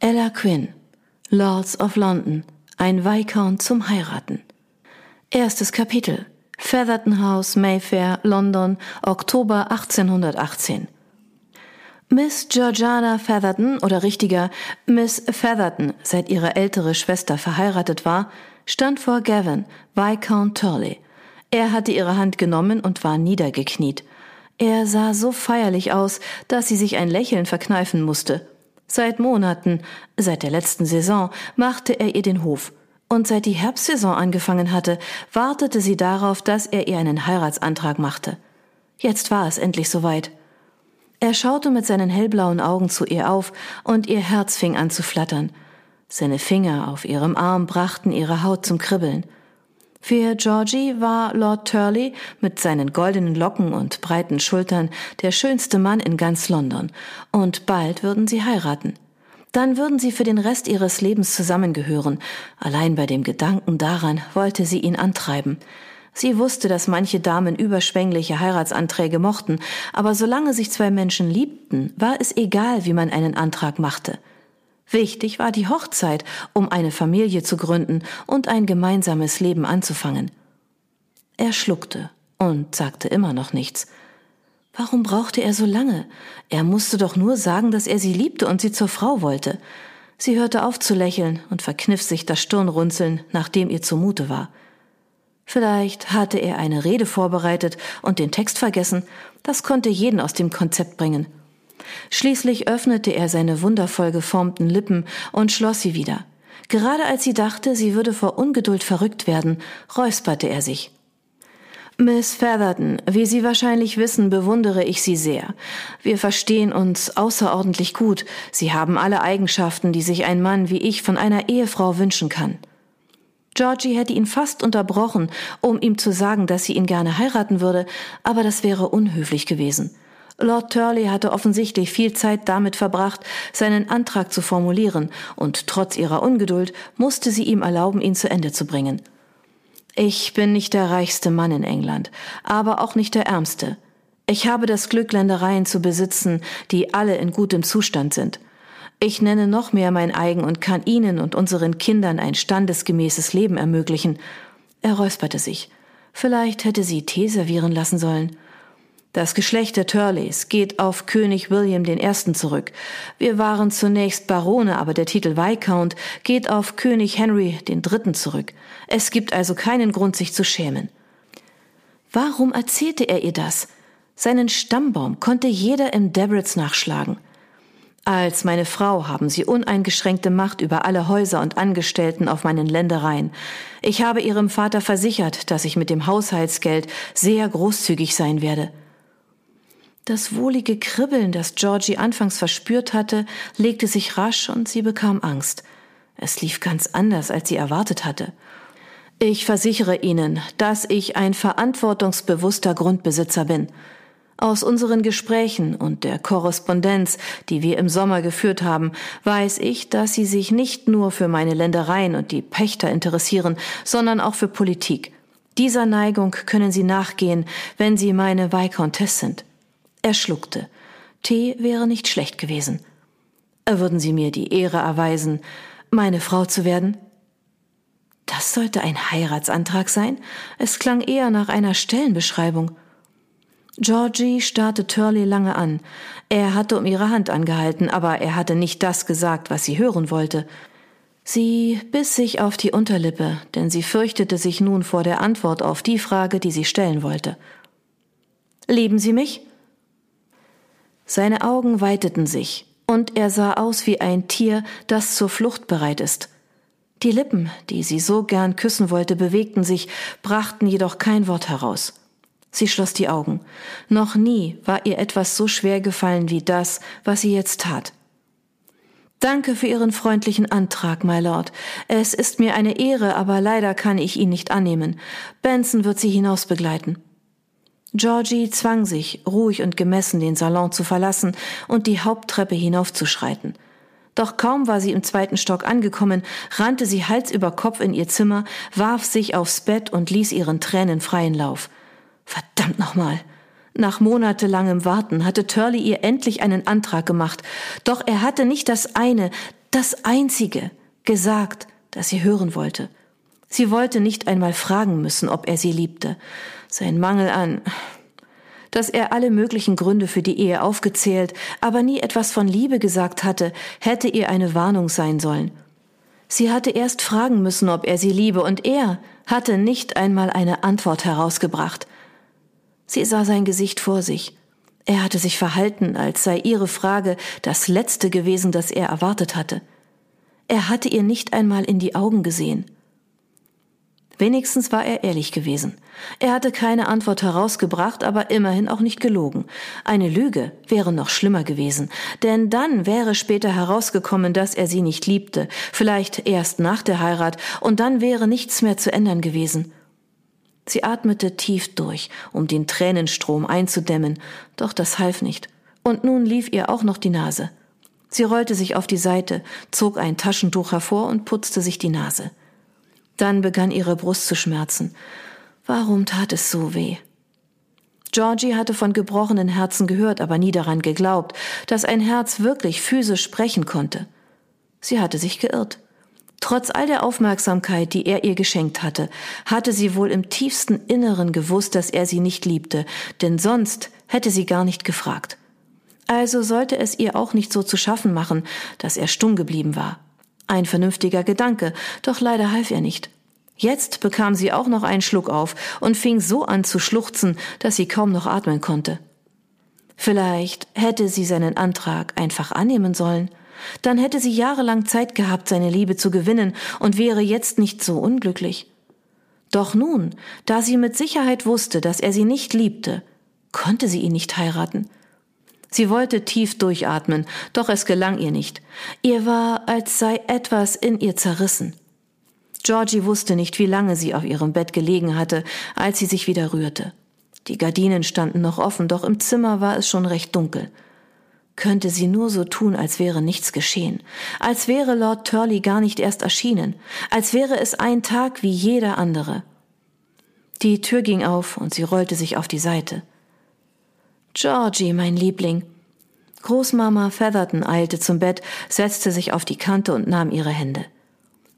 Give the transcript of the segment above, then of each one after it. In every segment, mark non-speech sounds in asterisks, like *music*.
Ella Quinn, Lords of London, ein Viscount zum Heiraten. Erstes Kapitel. Featherton House, Mayfair, London, Oktober 1818. Miss Georgiana Featherton oder richtiger Miss Featherton, seit ihre ältere Schwester verheiratet war, stand vor Gavin, Viscount Turley. Er hatte ihre Hand genommen und war niedergekniet. Er sah so feierlich aus, dass sie sich ein Lächeln verkneifen musste. Seit Monaten, seit der letzten Saison, machte er ihr den Hof. Und seit die Herbstsaison angefangen hatte, wartete sie darauf, dass er ihr einen Heiratsantrag machte. Jetzt war es endlich soweit. Er schaute mit seinen hellblauen Augen zu ihr auf, und ihr Herz fing an zu flattern. Seine Finger auf ihrem Arm brachten ihre Haut zum Kribbeln. Für Georgie war Lord Turley mit seinen goldenen Locken und breiten Schultern der schönste Mann in ganz London, und bald würden sie heiraten. Dann würden sie für den Rest ihres Lebens zusammengehören. Allein bei dem Gedanken daran wollte sie ihn antreiben. Sie wusste, dass manche Damen überschwängliche Heiratsanträge mochten, aber solange sich zwei Menschen liebten, war es egal, wie man einen Antrag machte. Wichtig war die Hochzeit, um eine Familie zu gründen und ein gemeinsames Leben anzufangen. Er schluckte und sagte immer noch nichts. Warum brauchte er so lange? Er musste doch nur sagen, dass er sie liebte und sie zur Frau wollte. Sie hörte auf zu lächeln und verkniff sich das Stirnrunzeln, nachdem ihr zumute war. Vielleicht hatte er eine Rede vorbereitet und den Text vergessen, das konnte jeden aus dem Konzept bringen. Schließlich öffnete er seine wundervoll geformten Lippen und schloss sie wieder. Gerade als sie dachte, sie würde vor Ungeduld verrückt werden, räusperte er sich. Miss Featherton, wie Sie wahrscheinlich wissen, bewundere ich Sie sehr. Wir verstehen uns außerordentlich gut. Sie haben alle Eigenschaften, die sich ein Mann wie ich von einer Ehefrau wünschen kann. Georgie hätte ihn fast unterbrochen, um ihm zu sagen, dass sie ihn gerne heiraten würde, aber das wäre unhöflich gewesen. Lord Turley hatte offensichtlich viel Zeit damit verbracht, seinen Antrag zu formulieren, und trotz ihrer Ungeduld musste sie ihm erlauben, ihn zu Ende zu bringen. Ich bin nicht der reichste Mann in England, aber auch nicht der ärmste. Ich habe das Glück, Ländereien zu besitzen, die alle in gutem Zustand sind. Ich nenne noch mehr mein eigen und kann Ihnen und unseren Kindern ein standesgemäßes Leben ermöglichen. Er räusperte sich. Vielleicht hätte sie Tee servieren lassen sollen. Das Geschlecht der Turleys geht auf König William I. zurück. Wir waren zunächst Barone, aber der Titel Viscount geht auf König Henry III. zurück. Es gibt also keinen Grund, sich zu schämen. Warum erzählte er ihr das? Seinen Stammbaum konnte jeder im Debrets nachschlagen. Als meine Frau haben sie uneingeschränkte Macht über alle Häuser und Angestellten auf meinen Ländereien. Ich habe ihrem Vater versichert, dass ich mit dem Haushaltsgeld sehr großzügig sein werde. Das wohlige Kribbeln, das Georgie anfangs verspürt hatte, legte sich rasch und sie bekam Angst. Es lief ganz anders, als sie erwartet hatte. Ich versichere Ihnen, dass ich ein verantwortungsbewusster Grundbesitzer bin. Aus unseren Gesprächen und der Korrespondenz, die wir im Sommer geführt haben, weiß ich, dass Sie sich nicht nur für meine Ländereien und die Pächter interessieren, sondern auch für Politik. Dieser Neigung können Sie nachgehen, wenn Sie meine Viscountess sind. Er schluckte. Tee wäre nicht schlecht gewesen. Würden Sie mir die Ehre erweisen, meine Frau zu werden? Das sollte ein Heiratsantrag sein. Es klang eher nach einer Stellenbeschreibung. Georgie starrte Turley lange an. Er hatte um ihre Hand angehalten, aber er hatte nicht das gesagt, was sie hören wollte. Sie biss sich auf die Unterlippe, denn sie fürchtete sich nun vor der Antwort auf die Frage, die sie stellen wollte. Lieben Sie mich? Seine Augen weiteten sich, und er sah aus wie ein Tier, das zur Flucht bereit ist. Die Lippen, die sie so gern küssen wollte, bewegten sich, brachten jedoch kein Wort heraus. Sie schloss die Augen. Noch nie war ihr etwas so schwer gefallen wie das, was sie jetzt tat. Danke für Ihren freundlichen Antrag, my Lord. Es ist mir eine Ehre, aber leider kann ich ihn nicht annehmen. Benson wird Sie hinaus begleiten. Georgie zwang sich, ruhig und gemessen den Salon zu verlassen und die Haupttreppe hinaufzuschreiten. Doch kaum war sie im zweiten Stock angekommen, rannte sie Hals über Kopf in ihr Zimmer, warf sich aufs Bett und ließ ihren Tränen freien Lauf. Verdammt nochmal! Nach monatelangem Warten hatte Turley ihr endlich einen Antrag gemacht, doch er hatte nicht das eine, das Einzige, gesagt, das sie hören wollte. Sie wollte nicht einmal fragen müssen, ob er sie liebte. Sein Mangel an, dass er alle möglichen Gründe für die Ehe aufgezählt, aber nie etwas von Liebe gesagt hatte, hätte ihr eine Warnung sein sollen. Sie hatte erst fragen müssen, ob er sie liebe, und er hatte nicht einmal eine Antwort herausgebracht. Sie sah sein Gesicht vor sich. Er hatte sich verhalten, als sei ihre Frage das letzte gewesen, das er erwartet hatte. Er hatte ihr nicht einmal in die Augen gesehen. Wenigstens war er ehrlich gewesen. Er hatte keine Antwort herausgebracht, aber immerhin auch nicht gelogen. Eine Lüge wäre noch schlimmer gewesen, denn dann wäre später herausgekommen, dass er sie nicht liebte, vielleicht erst nach der Heirat, und dann wäre nichts mehr zu ändern gewesen. Sie atmete tief durch, um den Tränenstrom einzudämmen, doch das half nicht. Und nun lief ihr auch noch die Nase. Sie rollte sich auf die Seite, zog ein Taschentuch hervor und putzte sich die Nase. Dann begann ihre Brust zu schmerzen. Warum tat es so weh? Georgie hatte von gebrochenen Herzen gehört, aber nie daran geglaubt, dass ein Herz wirklich physisch sprechen konnte. Sie hatte sich geirrt. Trotz all der Aufmerksamkeit, die er ihr geschenkt hatte, hatte sie wohl im tiefsten Inneren gewusst, dass er sie nicht liebte, denn sonst hätte sie gar nicht gefragt. Also sollte es ihr auch nicht so zu schaffen machen, dass er stumm geblieben war. Ein vernünftiger Gedanke, doch leider half er nicht. Jetzt bekam sie auch noch einen Schluck auf und fing so an zu schluchzen, dass sie kaum noch atmen konnte. Vielleicht hätte sie seinen Antrag einfach annehmen sollen. Dann hätte sie jahrelang Zeit gehabt, seine Liebe zu gewinnen und wäre jetzt nicht so unglücklich. Doch nun, da sie mit Sicherheit wusste, dass er sie nicht liebte, konnte sie ihn nicht heiraten. Sie wollte tief durchatmen, doch es gelang ihr nicht. Ihr war, als sei etwas in ihr zerrissen. Georgie wusste nicht, wie lange sie auf ihrem Bett gelegen hatte, als sie sich wieder rührte. Die Gardinen standen noch offen, doch im Zimmer war es schon recht dunkel. Könnte sie nur so tun, als wäre nichts geschehen, als wäre Lord Turley gar nicht erst erschienen, als wäre es ein Tag wie jeder andere. Die Tür ging auf und sie rollte sich auf die Seite. Georgie, mein Liebling. Großmama Featherton eilte zum Bett, setzte sich auf die Kante und nahm ihre Hände.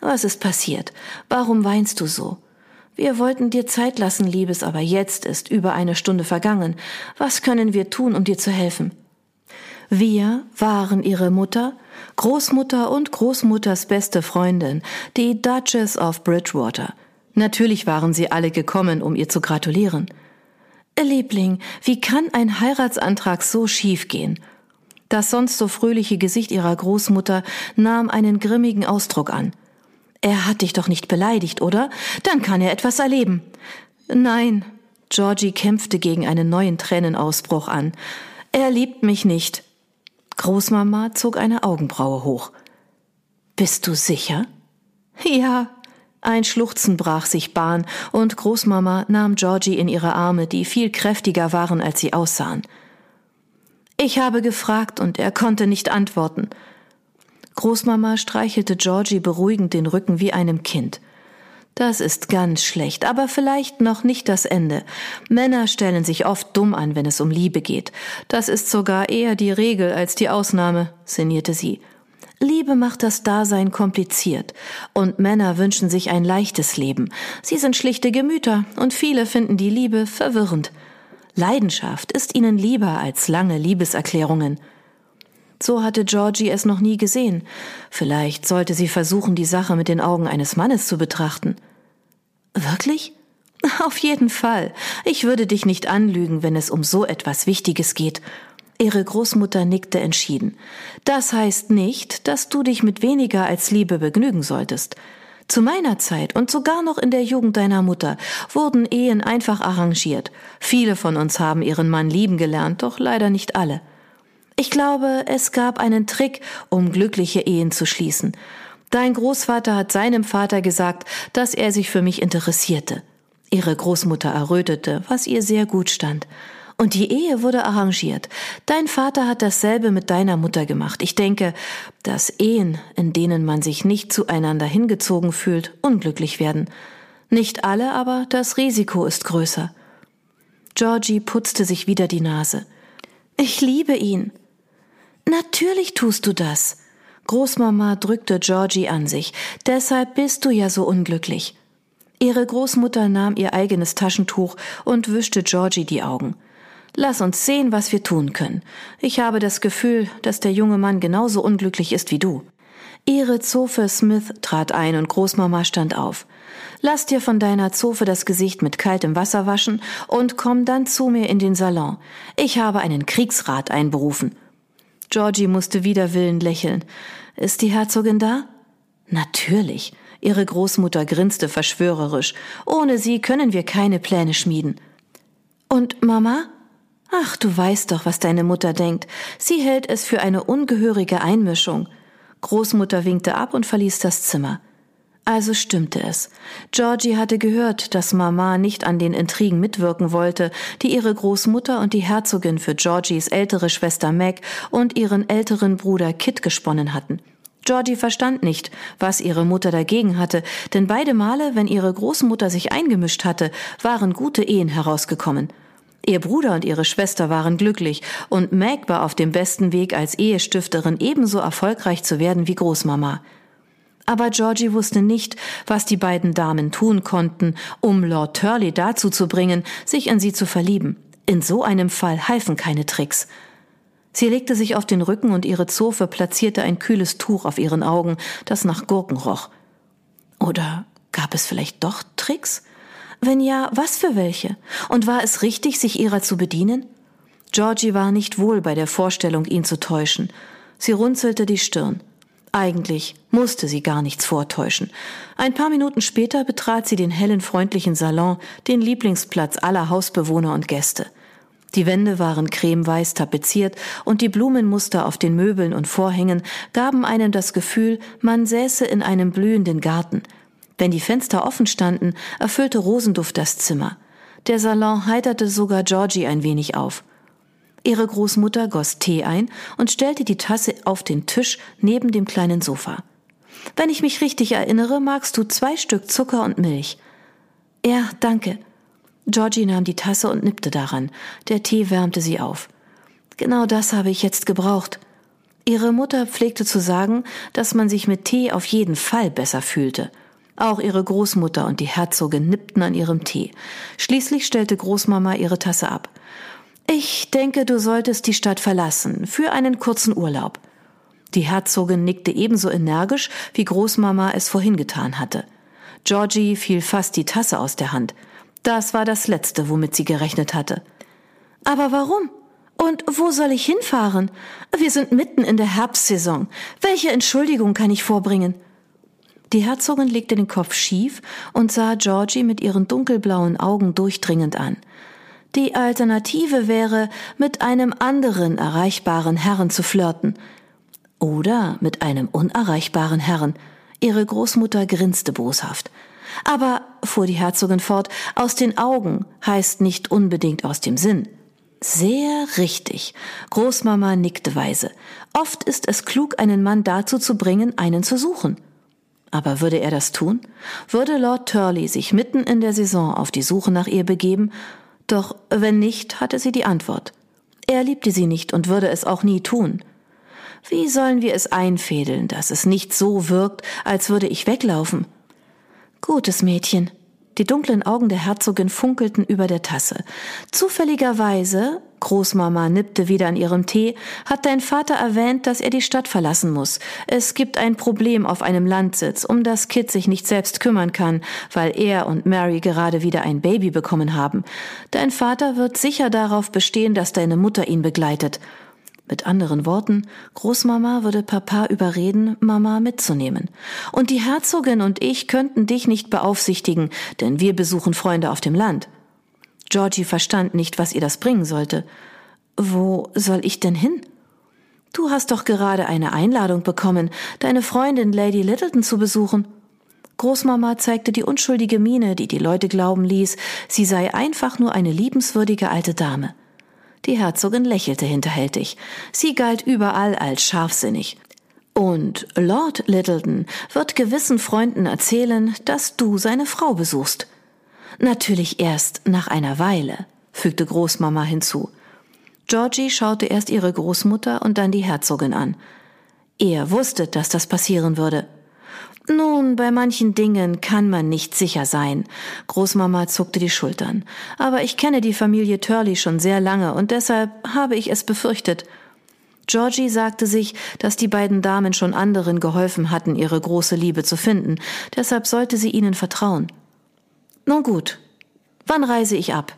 Was ist passiert? Warum weinst du so? Wir wollten dir Zeit lassen, Liebes, aber jetzt ist über eine Stunde vergangen. Was können wir tun, um dir zu helfen? Wir waren ihre Mutter, Großmutter und Großmutters beste Freundin, die Duchess of Bridgewater. Natürlich waren sie alle gekommen, um ihr zu gratulieren. Liebling, wie kann ein Heiratsantrag so schief gehen? Das sonst so fröhliche Gesicht ihrer Großmutter nahm einen grimmigen Ausdruck an. Er hat dich doch nicht beleidigt, oder? Dann kann er etwas erleben. Nein, Georgie kämpfte gegen einen neuen Tränenausbruch an. Er liebt mich nicht. Großmama zog eine Augenbraue hoch. Bist du sicher? Ja, ein Schluchzen brach sich Bahn, und Großmama nahm Georgie in ihre Arme, die viel kräftiger waren, als sie aussahen. Ich habe gefragt, und er konnte nicht antworten. Großmama streichelte Georgie beruhigend den Rücken wie einem Kind. Das ist ganz schlecht, aber vielleicht noch nicht das Ende. Männer stellen sich oft dumm an, wenn es um Liebe geht. Das ist sogar eher die Regel als die Ausnahme, sinnierte sie. Liebe macht das Dasein kompliziert, und Männer wünschen sich ein leichtes Leben. Sie sind schlichte Gemüter, und viele finden die Liebe verwirrend. Leidenschaft ist ihnen lieber als lange Liebeserklärungen. So hatte Georgie es noch nie gesehen. Vielleicht sollte sie versuchen, die Sache mit den Augen eines Mannes zu betrachten. Wirklich? *laughs* Auf jeden Fall. Ich würde dich nicht anlügen, wenn es um so etwas Wichtiges geht. Ihre Großmutter nickte entschieden. Das heißt nicht, dass du dich mit weniger als Liebe begnügen solltest. Zu meiner Zeit und sogar noch in der Jugend deiner Mutter wurden Ehen einfach arrangiert. Viele von uns haben ihren Mann lieben gelernt, doch leider nicht alle. Ich glaube, es gab einen Trick, um glückliche Ehen zu schließen. Dein Großvater hat seinem Vater gesagt, dass er sich für mich interessierte. Ihre Großmutter errötete, was ihr sehr gut stand. Und die Ehe wurde arrangiert. Dein Vater hat dasselbe mit deiner Mutter gemacht. Ich denke, dass Ehen, in denen man sich nicht zueinander hingezogen fühlt, unglücklich werden. Nicht alle, aber das Risiko ist größer. Georgie putzte sich wieder die Nase. Ich liebe ihn. Natürlich tust du das. Großmama drückte Georgie an sich. Deshalb bist du ja so unglücklich. Ihre Großmutter nahm ihr eigenes Taschentuch und wischte Georgie die Augen. Lass uns sehen, was wir tun können. Ich habe das Gefühl, dass der junge Mann genauso unglücklich ist wie du. Ihre Zofe Smith trat ein und Großmama stand auf. Lass dir von deiner Zofe das Gesicht mit kaltem Wasser waschen und komm dann zu mir in den Salon. Ich habe einen Kriegsrat einberufen. Georgie musste wider Willen lächeln. Ist die Herzogin da? Natürlich. Ihre Großmutter grinste verschwörerisch. Ohne sie können wir keine Pläne schmieden. Und Mama? Ach, du weißt doch, was deine Mutter denkt. Sie hält es für eine ungehörige Einmischung. Großmutter winkte ab und verließ das Zimmer. Also stimmte es. Georgie hatte gehört, dass Mama nicht an den Intrigen mitwirken wollte, die ihre Großmutter und die Herzogin für Georgies ältere Schwester Meg und ihren älteren Bruder Kit gesponnen hatten. Georgie verstand nicht, was ihre Mutter dagegen hatte, denn beide Male, wenn ihre Großmutter sich eingemischt hatte, waren gute Ehen herausgekommen. Ihr Bruder und ihre Schwester waren glücklich und Meg war auf dem besten Weg, als Ehestifterin ebenso erfolgreich zu werden wie Großmama. Aber Georgie wusste nicht, was die beiden Damen tun konnten, um Lord Turley dazu zu bringen, sich in sie zu verlieben. In so einem Fall halfen keine Tricks. Sie legte sich auf den Rücken und ihre Zofe platzierte ein kühles Tuch auf ihren Augen, das nach Gurken roch. Oder gab es vielleicht doch Tricks? Wenn ja, was für welche? Und war es richtig, sich ihrer zu bedienen? Georgie war nicht wohl bei der Vorstellung, ihn zu täuschen. Sie runzelte die Stirn. Eigentlich musste sie gar nichts vortäuschen. Ein paar Minuten später betrat sie den hellen, freundlichen Salon, den Lieblingsplatz aller Hausbewohner und Gäste. Die Wände waren cremeweiß tapeziert und die Blumenmuster auf den Möbeln und Vorhängen gaben einem das Gefühl, man säße in einem blühenden Garten – wenn die Fenster offen standen, erfüllte Rosenduft das Zimmer. Der Salon heiterte sogar Georgie ein wenig auf. Ihre Großmutter goss Tee ein und stellte die Tasse auf den Tisch neben dem kleinen Sofa. Wenn ich mich richtig erinnere, magst du zwei Stück Zucker und Milch. Ja, danke. Georgie nahm die Tasse und nippte daran. Der Tee wärmte sie auf. Genau das habe ich jetzt gebraucht. Ihre Mutter pflegte zu sagen, dass man sich mit Tee auf jeden Fall besser fühlte. Auch ihre Großmutter und die Herzogin nippten an ihrem Tee. Schließlich stellte Großmama ihre Tasse ab. Ich denke, du solltest die Stadt verlassen, für einen kurzen Urlaub. Die Herzogin nickte ebenso energisch, wie Großmama es vorhin getan hatte. Georgie fiel fast die Tasse aus der Hand. Das war das Letzte, womit sie gerechnet hatte. Aber warum? Und wo soll ich hinfahren? Wir sind mitten in der Herbstsaison. Welche Entschuldigung kann ich vorbringen? Die Herzogin legte den Kopf schief und sah Georgie mit ihren dunkelblauen Augen durchdringend an. Die Alternative wäre, mit einem anderen erreichbaren Herrn zu flirten. Oder mit einem unerreichbaren Herrn. Ihre Großmutter grinste boshaft. Aber, fuhr die Herzogin fort, aus den Augen heißt nicht unbedingt aus dem Sinn. Sehr richtig. Großmama nickte weise. Oft ist es klug, einen Mann dazu zu bringen, einen zu suchen. Aber würde er das tun? Würde Lord Turley sich mitten in der Saison auf die Suche nach ihr begeben? Doch wenn nicht, hatte sie die Antwort. Er liebte sie nicht und würde es auch nie tun. Wie sollen wir es einfädeln, dass es nicht so wirkt, als würde ich weglaufen? Gutes Mädchen, die dunklen Augen der Herzogin funkelten über der Tasse. Zufälligerweise, Großmama nippte wieder an ihrem Tee, hat dein Vater erwähnt, dass er die Stadt verlassen muss. Es gibt ein Problem auf einem Landsitz, um das Kid sich nicht selbst kümmern kann, weil er und Mary gerade wieder ein Baby bekommen haben. Dein Vater wird sicher darauf bestehen, dass deine Mutter ihn begleitet. Mit anderen Worten, Großmama würde Papa überreden, Mama mitzunehmen. Und die Herzogin und ich könnten dich nicht beaufsichtigen, denn wir besuchen Freunde auf dem Land. Georgie verstand nicht, was ihr das bringen sollte. Wo soll ich denn hin? Du hast doch gerade eine Einladung bekommen, deine Freundin Lady Littleton zu besuchen. Großmama zeigte die unschuldige Miene, die die Leute glauben ließ, sie sei einfach nur eine liebenswürdige alte Dame. Die Herzogin lächelte hinterhältig. Sie galt überall als scharfsinnig. Und Lord Littleton wird gewissen Freunden erzählen, dass du seine Frau besuchst. Natürlich erst nach einer Weile, fügte Großmama hinzu. Georgie schaute erst ihre Großmutter und dann die Herzogin an. Er wusste, dass das passieren würde. Nun, bei manchen Dingen kann man nicht sicher sein. Großmama zuckte die Schultern. Aber ich kenne die Familie Turley schon sehr lange und deshalb habe ich es befürchtet. Georgie sagte sich, dass die beiden Damen schon anderen geholfen hatten, ihre große Liebe zu finden, deshalb sollte sie ihnen vertrauen. Nun gut, wann reise ich ab?